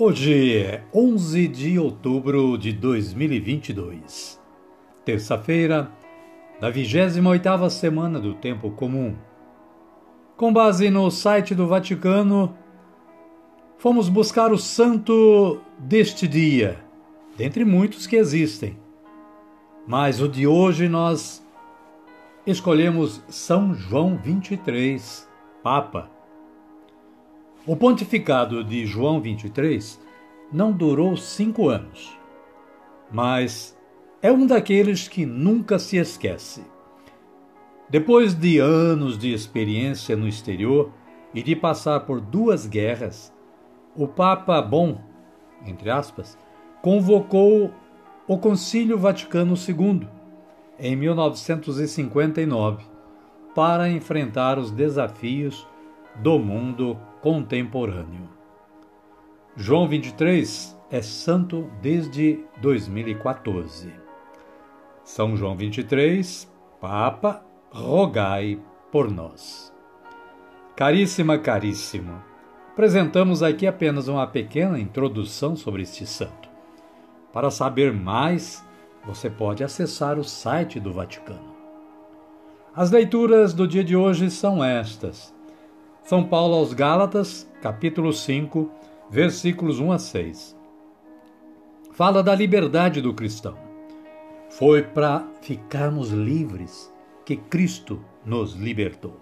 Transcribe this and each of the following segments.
Hoje é 11 de outubro de 2022 terça-feira da 28ª semana do tempo comum. Com base no site do Vaticano, fomos buscar o santo deste dia, dentre muitos que existem. Mas o de hoje nós escolhemos São João 23, Papa. O pontificado de João 23 não durou cinco anos, mas é um daqueles que nunca se esquece. Depois de anos de experiência no exterior e de passar por duas guerras, o Papa Bom, entre aspas, convocou o Concílio Vaticano II em 1959 para enfrentar os desafios do mundo contemporâneo. João 23 é santo desde 2014. São João 23, Papa, rogai por nós. Caríssima, caríssimo, apresentamos aqui apenas uma pequena introdução sobre este santo. Para saber mais, você pode acessar o site do Vaticano. As leituras do dia de hoje são estas. São Paulo aos Gálatas, capítulo 5, versículos 1 a 6. Fala da liberdade do cristão. Foi para ficarmos livres que Cristo nos libertou.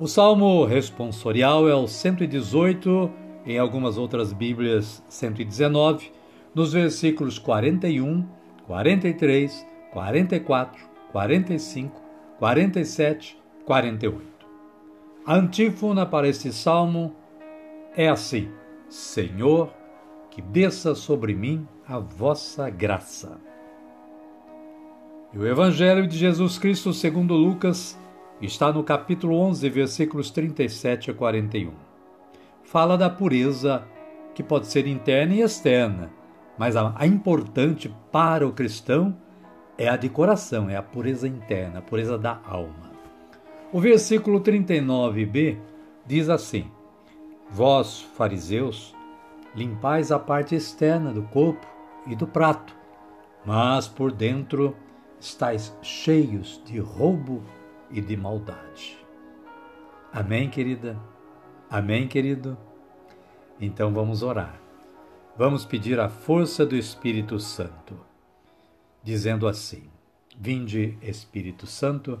O salmo responsorial é o 118, em algumas outras Bíblias 119, nos versículos 41, 43, 44, 45, 47, 48. A antífona para este salmo é assim: Senhor, que desça sobre mim a vossa graça. E o Evangelho de Jesus Cristo segundo Lucas está no capítulo 11, versículos 37 a 41. Fala da pureza que pode ser interna e externa, mas a, importante para o cristão é a de coração, é a pureza interna, a pureza da alma. O versículo 39b diz assim: Vós, fariseus, limpais a parte externa do corpo e do prato, mas por dentro estáis cheios de roubo e de maldade. Amém, querida? Amém, querido? Então vamos orar. Vamos pedir a força do Espírito Santo, dizendo assim: Vinde, Espírito Santo,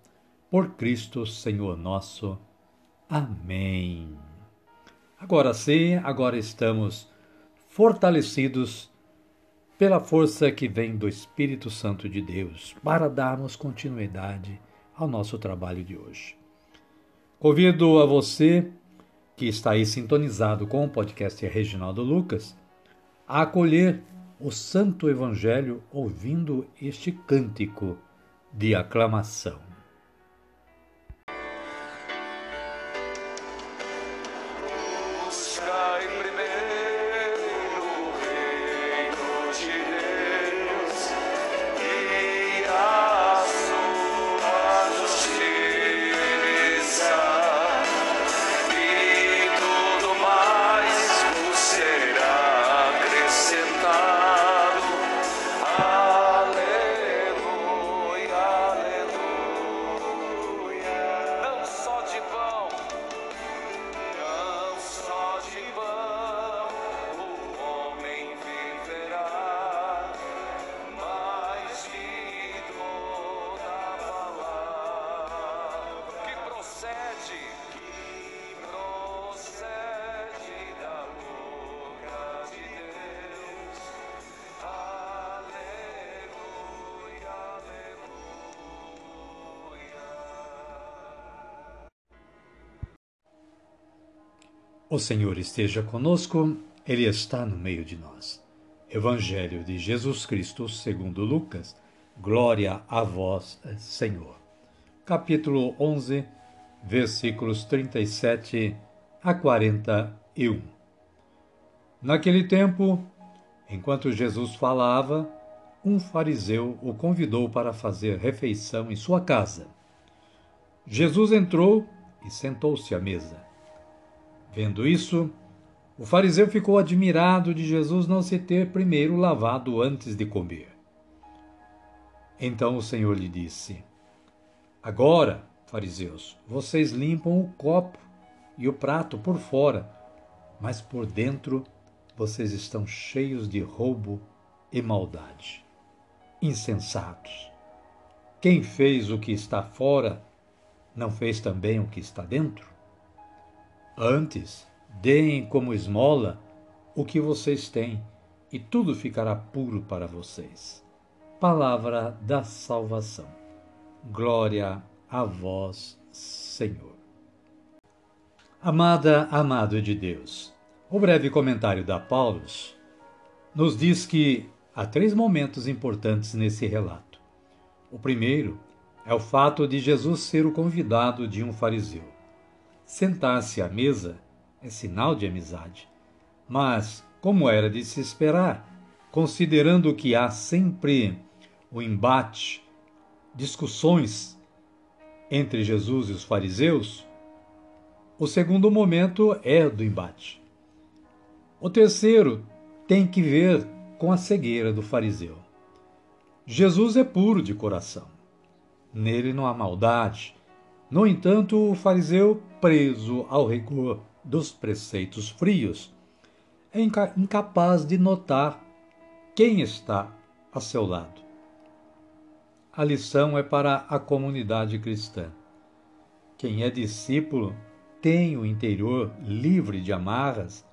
Por Cristo, Senhor nosso. Amém. Agora sim, agora estamos fortalecidos pela força que vem do Espírito Santo de Deus, para darmos continuidade ao nosso trabalho de hoje. Convido a você que está aí sintonizado com o podcast Reginaldo Lucas a acolher o Santo Evangelho ouvindo este cântico de aclamação. O Senhor esteja conosco, Ele está no meio de nós. Evangelho de Jesus Cristo, segundo Lucas. Glória a vós, Senhor. Capítulo 11, versículos 37 a 41. Naquele tempo, enquanto Jesus falava, um fariseu o convidou para fazer refeição em sua casa. Jesus entrou e sentou-se à mesa. Vendo isso, o fariseu ficou admirado de Jesus não se ter primeiro lavado antes de comer. Então o Senhor lhe disse: Agora, fariseus, vocês limpam o copo e o prato por fora, mas por dentro vocês estão cheios de roubo e maldade. Insensatos! Quem fez o que está fora, não fez também o que está dentro? Antes, deem como esmola o que vocês têm, e tudo ficará puro para vocês. Palavra da salvação. Glória a vós, Senhor. Amada, amado de Deus, o breve comentário da Paulus nos diz que há três momentos importantes nesse relato. O primeiro é o fato de Jesus ser o convidado de um fariseu. Sentar-se à mesa é sinal de amizade. Mas, como era de se esperar, considerando que há sempre o embate, discussões entre Jesus e os fariseus, o segundo momento é do embate. O terceiro tem que ver com a cegueira do fariseu. Jesus é puro de coração. Nele não há maldade, no entanto, o fariseu, preso ao rigor dos preceitos frios, é incapaz de notar quem está a seu lado. A lição é para a comunidade cristã. Quem é discípulo tem o interior livre de amarras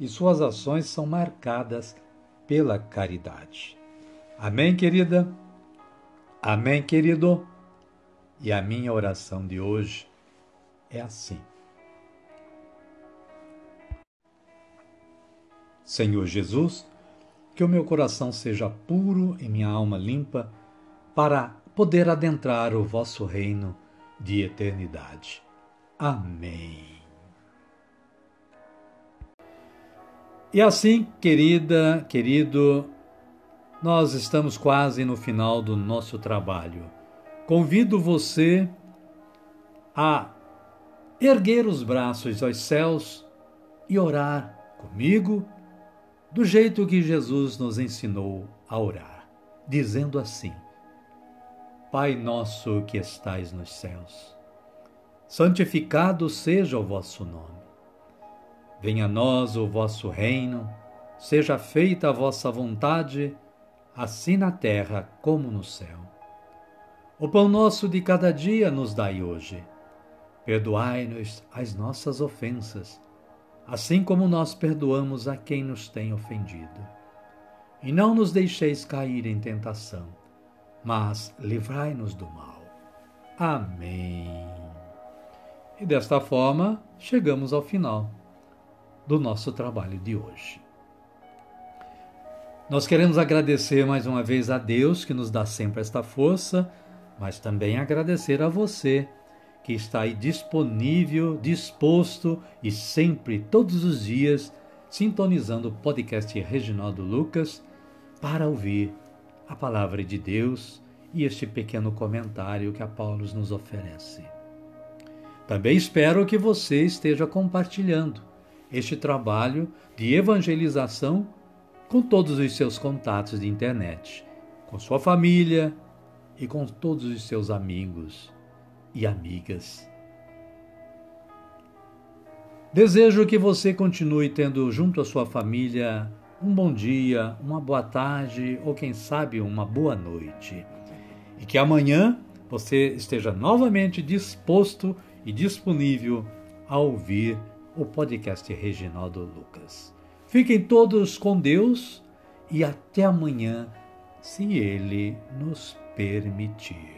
e suas ações são marcadas pela caridade. Amém, querida? Amém, querido? E a minha oração de hoje é assim. Senhor Jesus, que o meu coração seja puro e minha alma limpa para poder adentrar o vosso reino de eternidade. Amém. E assim, querida, querido, nós estamos quase no final do nosso trabalho. Convido você a erguer os braços aos céus e orar comigo do jeito que Jesus nos ensinou a orar, dizendo assim: Pai nosso que estais nos céus, santificado seja o vosso nome. Venha a nós o vosso reino, seja feita a vossa vontade, assim na terra como no céu. O pão nosso de cada dia nos dai hoje. Perdoai-nos as nossas ofensas, assim como nós perdoamos a quem nos tem ofendido. E não nos deixeis cair em tentação, mas livrai-nos do mal. Amém. E desta forma, chegamos ao final do nosso trabalho de hoje. Nós queremos agradecer mais uma vez a Deus que nos dá sempre esta força mas também agradecer a você que está aí disponível, disposto e sempre, todos os dias, sintonizando o podcast Reginaldo Lucas para ouvir a palavra de Deus e este pequeno comentário que a Paulo nos oferece. Também espero que você esteja compartilhando este trabalho de evangelização com todos os seus contatos de internet, com sua família, e com todos os seus amigos e amigas. Desejo que você continue tendo junto à sua família um bom dia, uma boa tarde ou, quem sabe, uma boa noite. E que amanhã você esteja novamente disposto e disponível a ouvir o podcast Reginaldo Lucas. Fiquem todos com Deus e até amanhã, se Ele nos permitir.